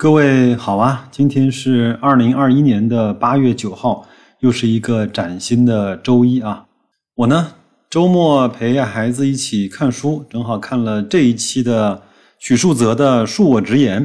各位好啊，今天是二零二一年的八月九号，又是一个崭新的周一啊。我呢，周末陪孩子一起看书，正好看了这一期的许树泽的《恕我直言》，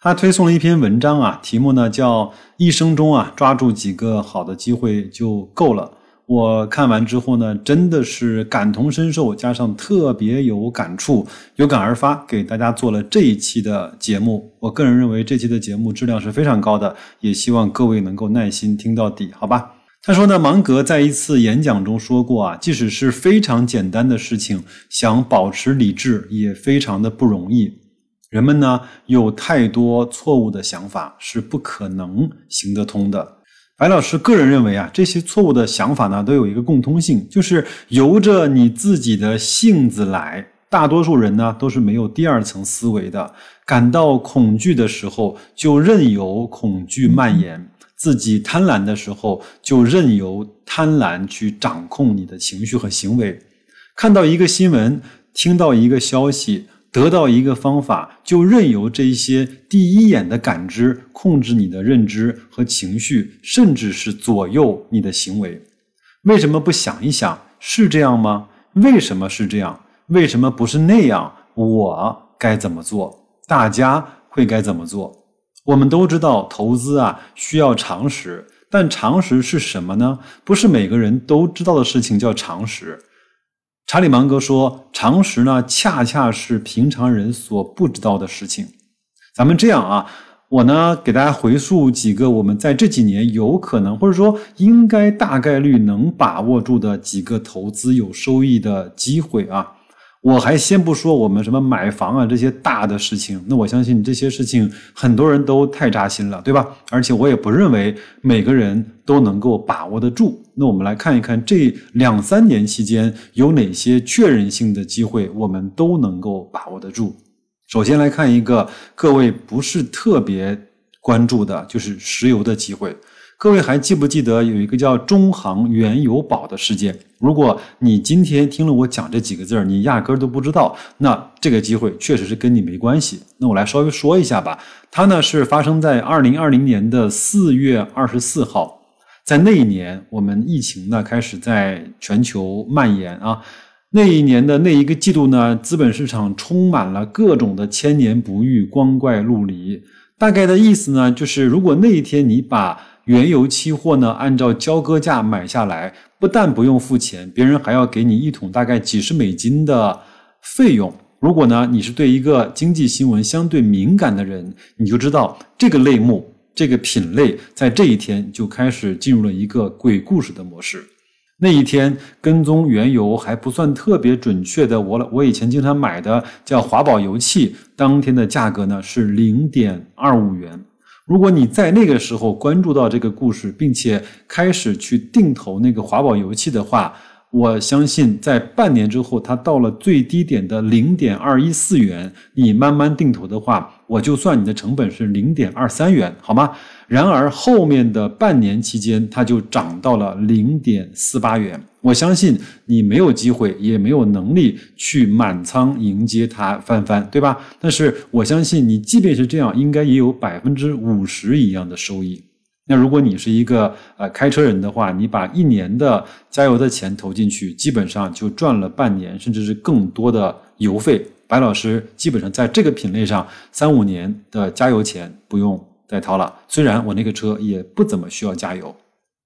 他推送了一篇文章啊，题目呢叫“一生中啊抓住几个好的机会就够了”。我看完之后呢，真的是感同身受，加上特别有感触，有感而发，给大家做了这一期的节目。我个人认为这期的节目质量是非常高的，也希望各位能够耐心听到底，好吧？他说呢，芒格在一次演讲中说过啊，即使是非常简单的事情，想保持理智也非常的不容易。人们呢有太多错误的想法，是不可能行得通的。白老师个人认为啊，这些错误的想法呢，都有一个共通性，就是由着你自己的性子来。大多数人呢，都是没有第二层思维的。感到恐惧的时候，就任由恐惧蔓延；自己贪婪的时候，就任由贪婪去掌控你的情绪和行为。看到一个新闻，听到一个消息。得到一个方法，就任由这些第一眼的感知控制你的认知和情绪，甚至是左右你的行为。为什么不想一想，是这样吗？为什么是这样？为什么不是那样？我该怎么做？大家会该怎么做？我们都知道，投资啊需要常识，但常识是什么呢？不是每个人都知道的事情叫常识。查理芒格说：“常识呢，恰恰是平常人所不知道的事情。”咱们这样啊，我呢给大家回溯几个我们在这几年有可能或者说应该大概率能把握住的几个投资有收益的机会啊。我还先不说我们什么买房啊这些大的事情，那我相信这些事情很多人都太扎心了，对吧？而且我也不认为每个人都能够把握得住。那我们来看一看这两三年期间有哪些确认性的机会，我们都能够把握得住。首先来看一个各位不是特别关注的，就是石油的机会。各位还记不记得有一个叫中航原油宝的事件？如果你今天听了我讲这几个字儿，你压根儿都不知道，那这个机会确实是跟你没关系。那我来稍微说一下吧。它呢是发生在二零二零年的四月二十四号，在那一年，我们疫情呢开始在全球蔓延啊。那一年的那一个季度呢，资本市场充满了各种的千年不遇、光怪陆离。大概的意思呢，就是如果那一天你把原油期货呢，按照交割价买下来，不但不用付钱，别人还要给你一桶大概几十美金的费用。如果呢，你是对一个经济新闻相对敏感的人，你就知道这个类目、这个品类在这一天就开始进入了一个鬼故事的模式。那一天跟踪原油还不算特别准确的，我我以前经常买的叫华宝油气，当天的价格呢是零点二五元。如果你在那个时候关注到这个故事，并且开始去定投那个华宝油气的话，我相信在半年之后，它到了最低点的零点二一四元，你慢慢定投的话，我就算你的成本是零点二三元，好吗？然而后面的半年期间，它就涨到了零点四八元。我相信你没有机会，也没有能力去满仓迎接它翻番，对吧？但是我相信你，即便是这样，应该也有百分之五十一样的收益。那如果你是一个呃开车人的话，你把一年的加油的钱投进去，基本上就赚了半年，甚至是更多的油费。白老师基本上在这个品类上，三五年的加油钱不用。再掏了，虽然我那个车也不怎么需要加油。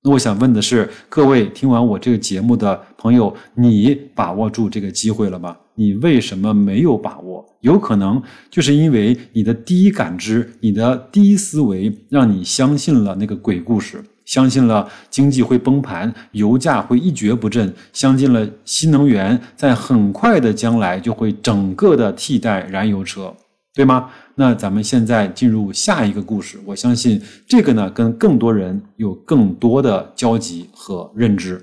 那我想问的是，各位听完我这个节目的朋友，你把握住这个机会了吗？你为什么没有把握？有可能就是因为你的第一感知、你的第一思维，让你相信了那个鬼故事，相信了经济会崩盘，油价会一蹶不振，相信了新能源在很快的将来就会整个的替代燃油车。对吗？那咱们现在进入下一个故事。我相信这个呢，跟更多人有更多的交集和认知。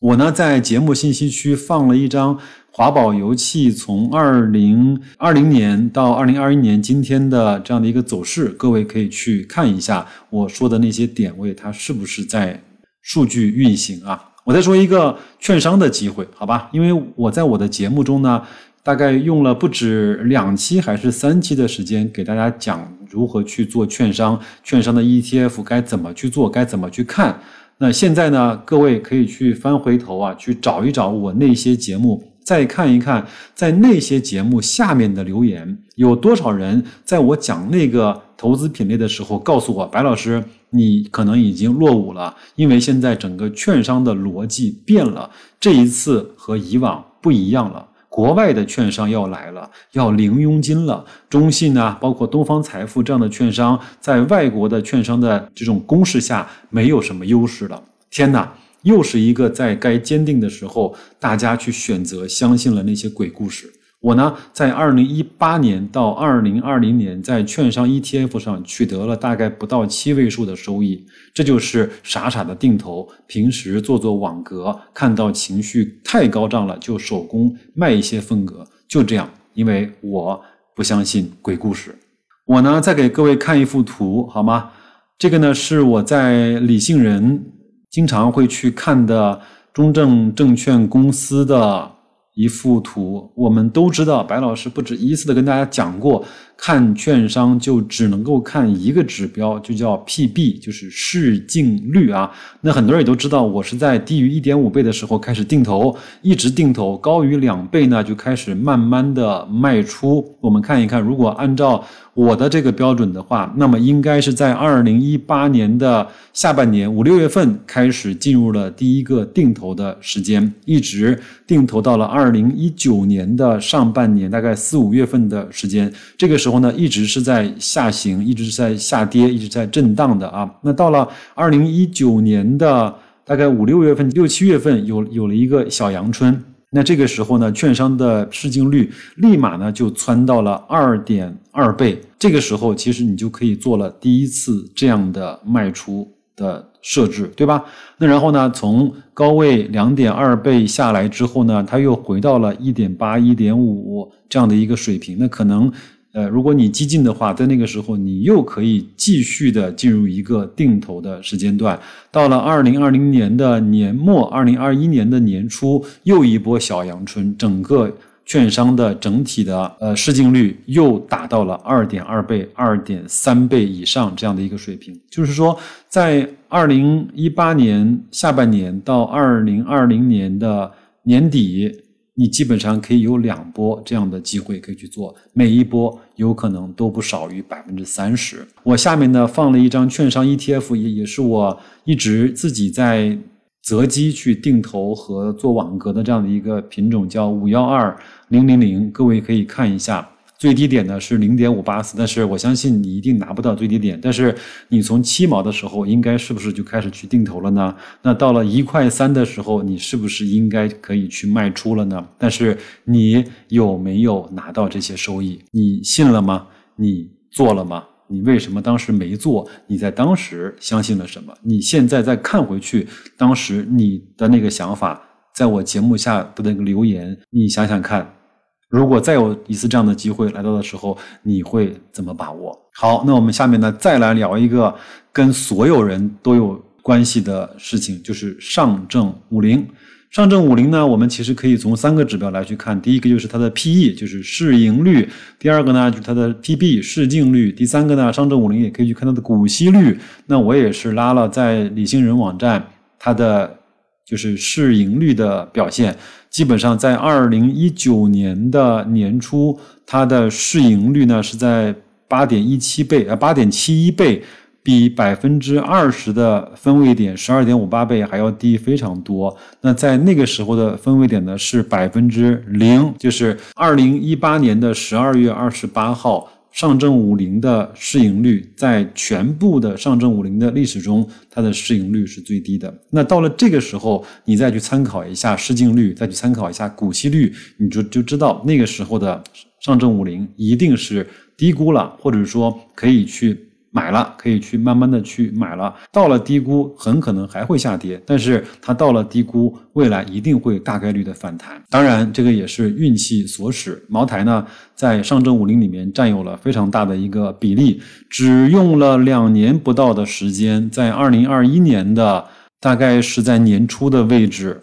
我呢，在节目信息区放了一张华宝油气从二零二零年到二零二一年今天的这样的一个走势，各位可以去看一下我说的那些点位，它是不是在数据运行啊？我再说一个券商的机会，好吧？因为我在我的节目中呢。大概用了不止两期还是三期的时间给大家讲如何去做券商，券商的 ETF 该怎么去做，该怎么去看。那现在呢，各位可以去翻回头啊，去找一找我那些节目，再看一看在那些节目下面的留言，有多少人在我讲那个投资品类的时候告诉我，白老师，你可能已经落伍了，因为现在整个券商的逻辑变了，这一次和以往不一样了。国外的券商要来了，要零佣金了。中信呢，包括东方财富这样的券商，在外国的券商的这种攻势下，没有什么优势了。天哪，又是一个在该坚定的时候，大家去选择相信了那些鬼故事。我呢，在二零一八年到二零二零年，在券商 ETF 上取得了大概不到七位数的收益，这就是傻傻的定投。平时做做网格，看到情绪太高涨了，就手工卖一些份额，就这样。因为我不相信鬼故事。我呢，再给各位看一幅图，好吗？这个呢，是我在理性人经常会去看的中证证券公司的。一幅图，我们都知道，白老师不止一次的跟大家讲过，看券商就只能够看一个指标，就叫 PB，就是市净率啊。那很多人也都知道，我是在低于一点五倍的时候开始定投，一直定投，高于两倍呢就开始慢慢的卖出。我们看一看，如果按照我的这个标准的话，那么应该是在二零一八年的下半年五六月份开始进入了第一个定投的时间，一直定投到了二零一九年的上半年，大概四五月份的时间。这个时时候呢，一直是在下行，一直是在下跌，一直在震荡的啊。那到了二零一九年的大概五六月份、六七月份，有有了一个小阳春。那这个时候呢，券商的市净率立马呢就窜到了二点二倍。这个时候，其实你就可以做了第一次这样的卖出的设置，对吧？那然后呢，从高位两点二倍下来之后呢，它又回到了一点八、一点五这样的一个水平。那可能。呃，如果你激进的话，在那个时候，你又可以继续的进入一个定投的时间段。到了二零二零年的年末，二零二一年的年初，又一波小阳春，整个券商的整体的呃市净率又达到了二点二倍、二点三倍以上这样的一个水平。就是说，在二零一八年下半年到二零二零年的年底。你基本上可以有两波这样的机会可以去做，每一波有可能都不少于百分之三十。我下面呢放了一张券商 ETF，也也是我一直自己在择机去定投和做网格的这样的一个品种，叫五幺二零零零，各位可以看一下。最低点呢是零点五八四，但是我相信你一定拿不到最低点。但是你从七毛的时候，应该是不是就开始去定投了呢？那到了一块三的时候，你是不是应该可以去卖出了呢？但是你有没有拿到这些收益？你信了吗？你做了吗？你为什么当时没做？你在当时相信了什么？你现在再看回去，当时你的那个想法，在我节目下的那个留言，你想想看。如果再有一次这样的机会来到的时候，你会怎么把握？好，那我们下面呢，再来聊一个跟所有人都有关系的事情，就是上证五零。上证五零呢，我们其实可以从三个指标来去看，第一个就是它的 PE，就是市盈率；第二个呢，就是它的 PB 市净率；第三个呢，上证五零也可以去看它的股息率。那我也是拉了在理性人网站它的。就是市盈率的表现，基本上在二零一九年的年初，它的市盈率呢是在八点一七倍，呃，八点七一倍，比百分之二十的分位点十二点五八倍还要低非常多。那在那个时候的分位点呢是百分之零，就是二零一八年的十二月二十八号。上证五零的市盈率在全部的上证五零的历史中，它的市盈率是最低的。那到了这个时候，你再去参考一下市净率，再去参考一下股息率，你就就知道那个时候的上证五零一定是低估了，或者说可以去。买了可以去慢慢的去买了，到了低估很可能还会下跌，但是它到了低估，未来一定会大概率的反弹。当然，这个也是运气所使。茅台呢，在上证五零里面占有了非常大的一个比例，只用了两年不到的时间，在二零二一年的大概是在年初的位置，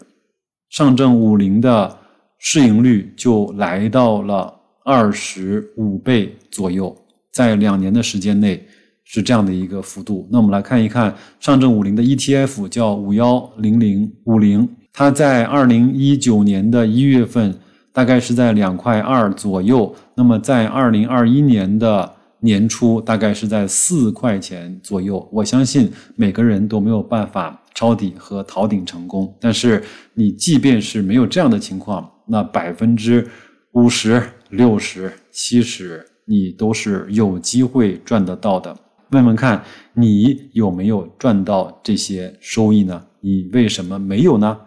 上证五零的市盈率就来到了二十五倍左右。在两年的时间内是这样的一个幅度。那我们来看一看上证五零的 ETF，叫五幺零零五零，它在二零一九年的一月份大概是在两块二左右，那么在二零二一年的年初大概是在四块钱左右。我相信每个人都没有办法抄底和逃顶成功，但是你即便是没有这样的情况，那百分之五十、六十、七十，你都是有机会赚得到的。问问看，你有没有赚到这些收益呢？你为什么没有呢？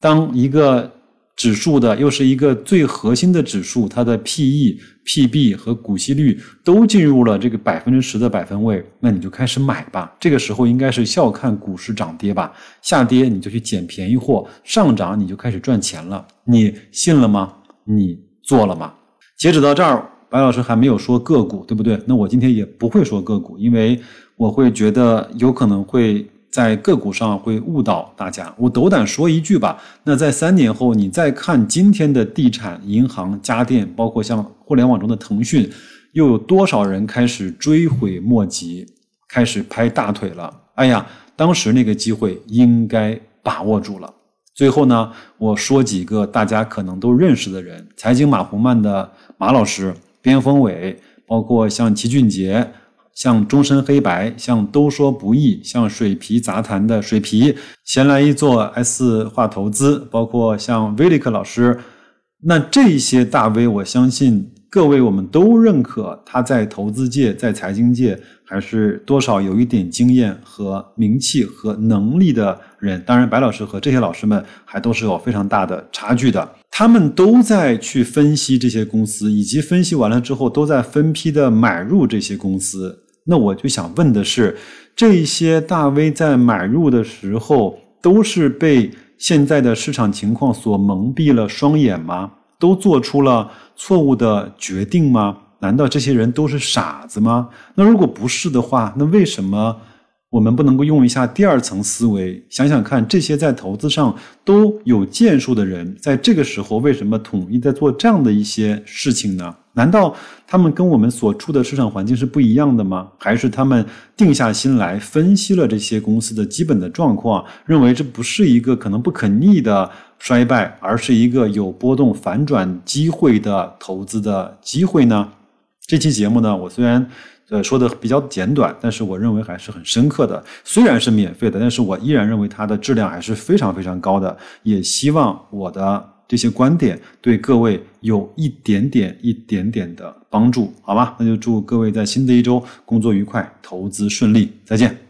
当一个指数的又是一个最核心的指数，它的 P/E、P/B 和股息率都进入了这个百分之十的百分位，那你就开始买吧。这个时候应该是笑看股市涨跌吧，下跌你就去捡便宜货，上涨你就开始赚钱了。你信了吗？你做了吗？截止到这儿，白老师还没有说个股，对不对？那我今天也不会说个股，因为我会觉得有可能会在个股上会误导大家。我斗胆说一句吧，那在三年后，你再看今天的地产、银行、家电，包括像互联网中的腾讯，又有多少人开始追悔莫及，开始拍大腿了？哎呀，当时那个机会应该把握住了。最后呢，我说几个大家可能都认识的人：财经马红漫的马老师、边锋伟，包括像齐俊杰、像终身黑白、像都说不易、像水皮杂谈的水皮、闲来一做 S 化投资，包括像威利克老师。那这些大 V，我相信各位我们都认可他在投资界、在财经界还是多少有一点经验和名气和能力的。人当然，白老师和这些老师们还都是有非常大的差距的。他们都在去分析这些公司，以及分析完了之后，都在分批的买入这些公司。那我就想问的是，这些大 V 在买入的时候，都是被现在的市场情况所蒙蔽了双眼吗？都做出了错误的决定吗？难道这些人都是傻子吗？那如果不是的话，那为什么？我们不能够用一下第二层思维，想想看，这些在投资上都有建树的人，在这个时候为什么统一在做这样的一些事情呢？难道他们跟我们所处的市场环境是不一样的吗？还是他们定下心来分析了这些公司的基本的状况，认为这不是一个可能不可逆的衰败，而是一个有波动反转机会的投资的机会呢？这期节目呢，我虽然。呃，说的比较简短，但是我认为还是很深刻的。虽然是免费的，但是我依然认为它的质量还是非常非常高的。也希望我的这些观点对各位有一点点、一点点的帮助，好吧？那就祝各位在新的一周工作愉快，投资顺利，再见。